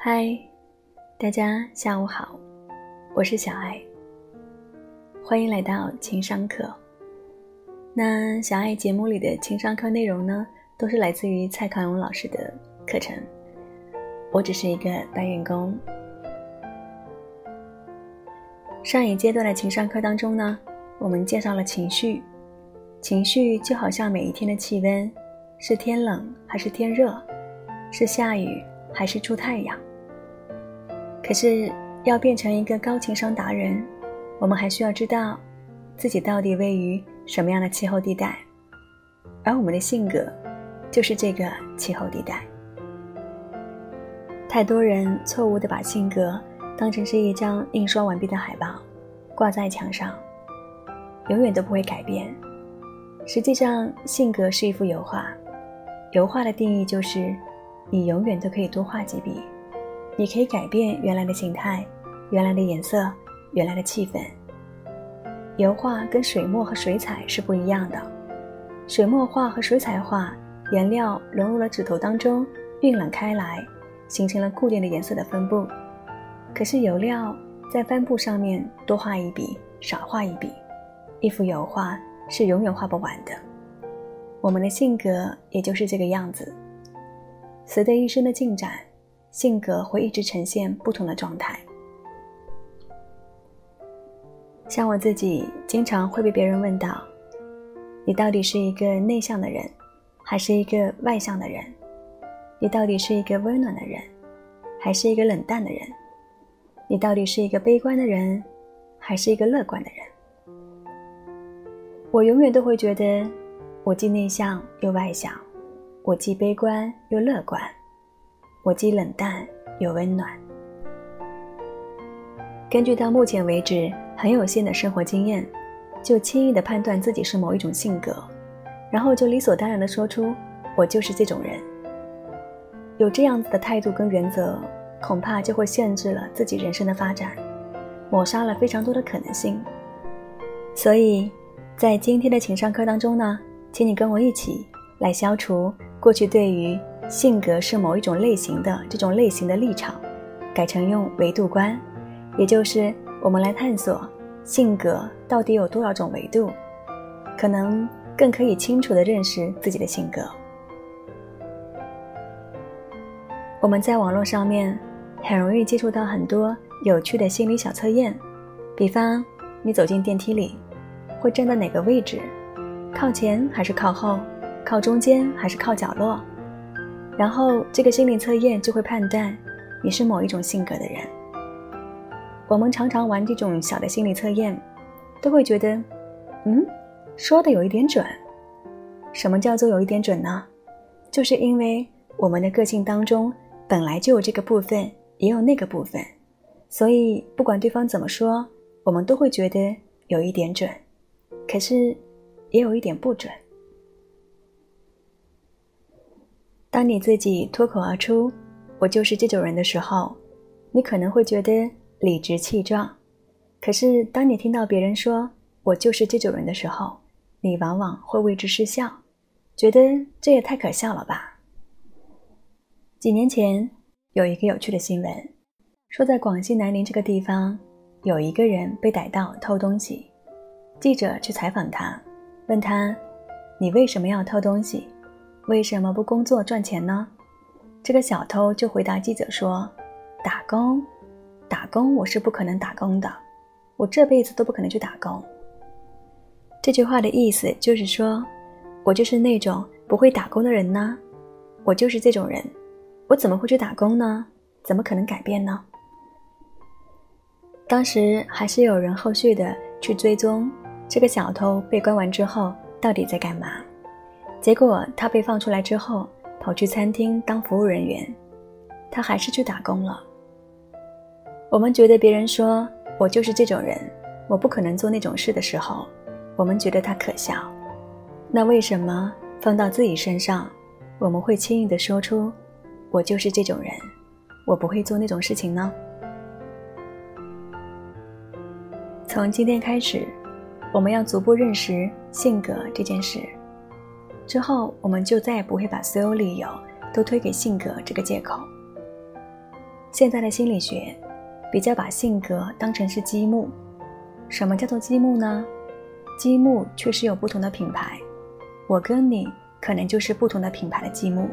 嗨，大家下午好，我是小爱，欢迎来到情商课。那小爱节目里的情商课内容呢，都是来自于蔡康永老师的课程，我只是一个搬运工。上一阶段的情商课当中呢，我们介绍了情绪，情绪就好像每一天的气温，是天冷还是天热，是下雨还是出太阳。可是，要变成一个高情商达人，我们还需要知道自己到底位于什么样的气候地带，而我们的性格就是这个气候地带。太多人错误的把性格当成是一张印刷完毕的海报，挂在墙上，永远都不会改变。实际上，性格是一幅油画，油画的定义就是，你永远都可以多画几笔。你可以改变原来的形态、原来的颜色、原来的气氛。油画跟水墨和水彩是不一样的，水墨画和水彩画，颜料融入了纸头当中，晕染开来，形成了固定的颜色的分布。可是油料在帆布上面多画一笔，少画一笔，一幅油画是永远画不完的。我们的性格也就是这个样子，随着一生的进展。性格会一直呈现不同的状态。像我自己，经常会被别人问到：“你到底是一个内向的人，还是一个外向的人？你到底是一个温暖的人，还是一个冷淡的人？你到底是一个悲观的人，还是一个乐观的人？”我永远都会觉得，我既内向又外向，我既悲观又乐观。我既冷淡又温暖。根据到目前为止很有限的生活经验，就轻易的判断自己是某一种性格，然后就理所当然的说出“我就是这种人”。有这样子的态度跟原则，恐怕就会限制了自己人生的发展，抹杀了非常多的可能性。所以，在今天的情商课当中呢，请你跟我一起来消除过去对于。性格是某一种类型的这种类型的立场，改成用维度观，也就是我们来探索性格到底有多少种维度，可能更可以清楚的认识自己的性格。我们在网络上面很容易接触到很多有趣的心理小测验，比方你走进电梯里，会站在哪个位置，靠前还是靠后，靠中间还是靠角落。然后，这个心理测验就会判断你是某一种性格的人。我们常常玩这种小的心理测验，都会觉得，嗯，说的有一点准。什么叫做有一点准呢？就是因为我们的个性当中本来就有这个部分，也有那个部分，所以不管对方怎么说，我们都会觉得有一点准，可是也有一点不准。当你自己脱口而出“我就是这种人”的时候，你可能会觉得理直气壮。可是，当你听到别人说“我就是这种人”的时候，你往往会为之失笑，觉得这也太可笑了吧。几年前有一个有趣的新闻，说在广西南宁这个地方，有一个人被逮到偷东西。记者去采访他，问他：“你为什么要偷东西？”为什么不工作赚钱呢？这个小偷就回答记者说：“打工，打工，我是不可能打工的，我这辈子都不可能去打工。”这句话的意思就是说，我就是那种不会打工的人呢，我就是这种人，我怎么会去打工呢？怎么可能改变呢？当时还是有人后续的去追踪这个小偷被关完之后到底在干嘛。结果他被放出来之后，跑去餐厅当服务人员，他还是去打工了。我们觉得别人说我就是这种人，我不可能做那种事的时候，我们觉得他可笑。那为什么放到自己身上，我们会轻易的说出我就是这种人，我不会做那种事情呢？从今天开始，我们要逐步认识性格这件事。之后，我们就再也不会把所有理由都推给性格这个借口。现在的心理学比较把性格当成是积木。什么叫做积木呢？积木确实有不同的品牌，我跟你可能就是不同的品牌的积木。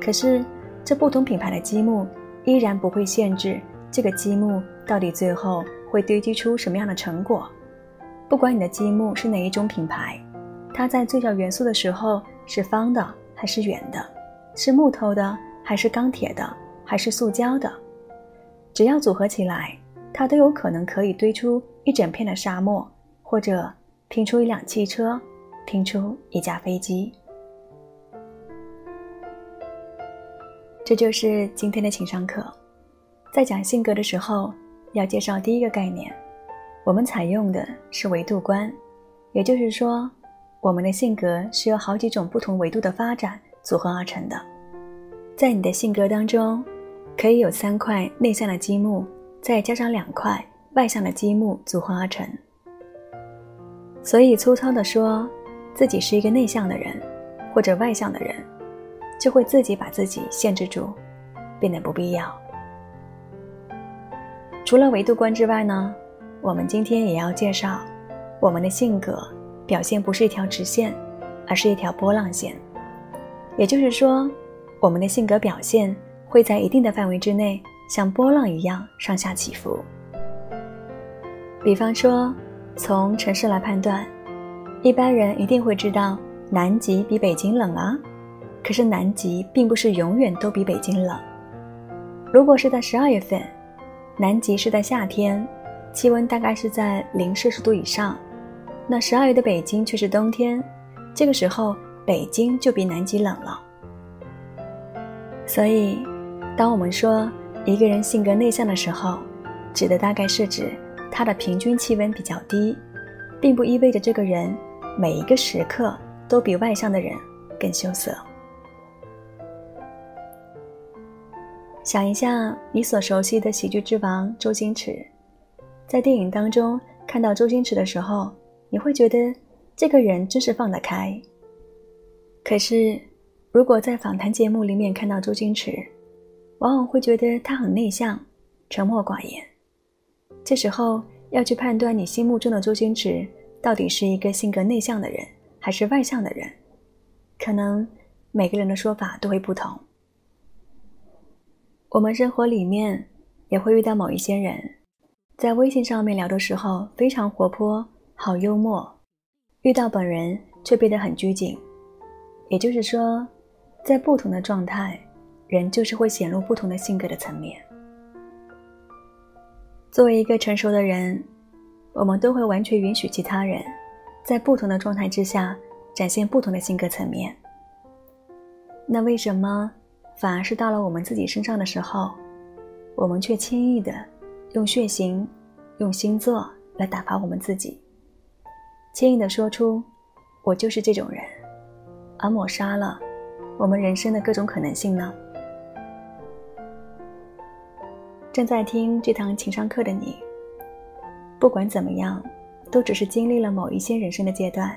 可是这不同品牌的积木依然不会限制这个积木到底最后会堆积出什么样的成果。不管你的积木是哪一种品牌，它在最小元素的时候是方的还是圆的，是木头的还是钢铁的还是塑胶的，只要组合起来。它都有可能可以堆出一整片的沙漠，或者拼出一辆汽车，拼出一架飞机。这就是今天的情商课。在讲性格的时候，要介绍第一个概念，我们采用的是维度观，也就是说，我们的性格是由好几种不同维度的发展组合而成的。在你的性格当中，可以有三块内向的积木。再加上两块外向的积木组合而成，所以粗糙的说自己是一个内向的人或者外向的人，就会自己把自己限制住，变得不必要。除了维度观之外呢，我们今天也要介绍，我们的性格表现不是一条直线，而是一条波浪线。也就是说，我们的性格表现会在一定的范围之内。像波浪一样上下起伏。比方说，从城市来判断，一般人一定会知道南极比北京冷啊。可是南极并不是永远都比北京冷。如果是在十二月份，南极是在夏天，气温大概是在零摄氏度以上，那十二月的北京却是冬天，这个时候北京就比南极冷了。所以，当我们说，一个人性格内向的时候，指的大概是指他的平均气温比较低，并不意味着这个人每一个时刻都比外向的人更羞涩。想一下你所熟悉的喜剧之王周星驰，在电影当中看到周星驰的时候，你会觉得这个人真是放得开。可是，如果在访谈节目里面看到周星驰，往往会觉得他很内向、沉默寡言。这时候要去判断你心目中的周星驰到底是一个性格内向的人还是外向的人，可能每个人的说法都会不同。我们生活里面也会遇到某一些人，在微信上面聊的时候非常活泼、好幽默，遇到本人却变得很拘谨。也就是说，在不同的状态。人就是会显露不同的性格的层面。作为一个成熟的人，我们都会完全允许其他人在不同的状态之下展现不同的性格层面。那为什么反而是到了我们自己身上的时候，我们却轻易的用血型、用星座来打发我们自己，轻易的说出“我就是这种人”，而抹杀了我们人生的各种可能性呢？正在听这堂情商课的你，不管怎么样，都只是经历了某一些人生的阶段，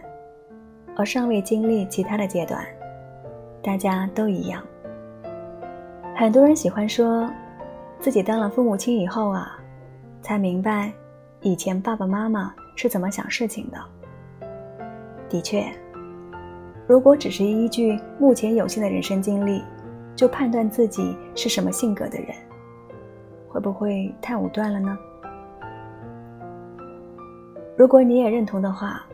而尚未经历其他的阶段。大家都一样。很多人喜欢说，自己当了父母亲以后啊，才明白以前爸爸妈妈是怎么想事情的。的确，如果只是依据目前有限的人生经历，就判断自己是什么性格的人。会不会太武断了呢？如果你也认同的话，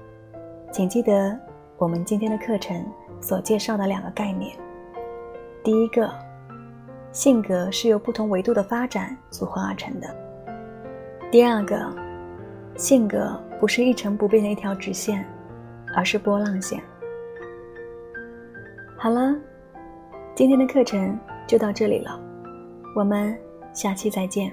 请记得我们今天的课程所介绍的两个概念。第一个，性格是由不同维度的发展组合而成的；第二个，性格不是一成不变的一条直线，而是波浪线。好了，今天的课程就到这里了，我们。下期再见。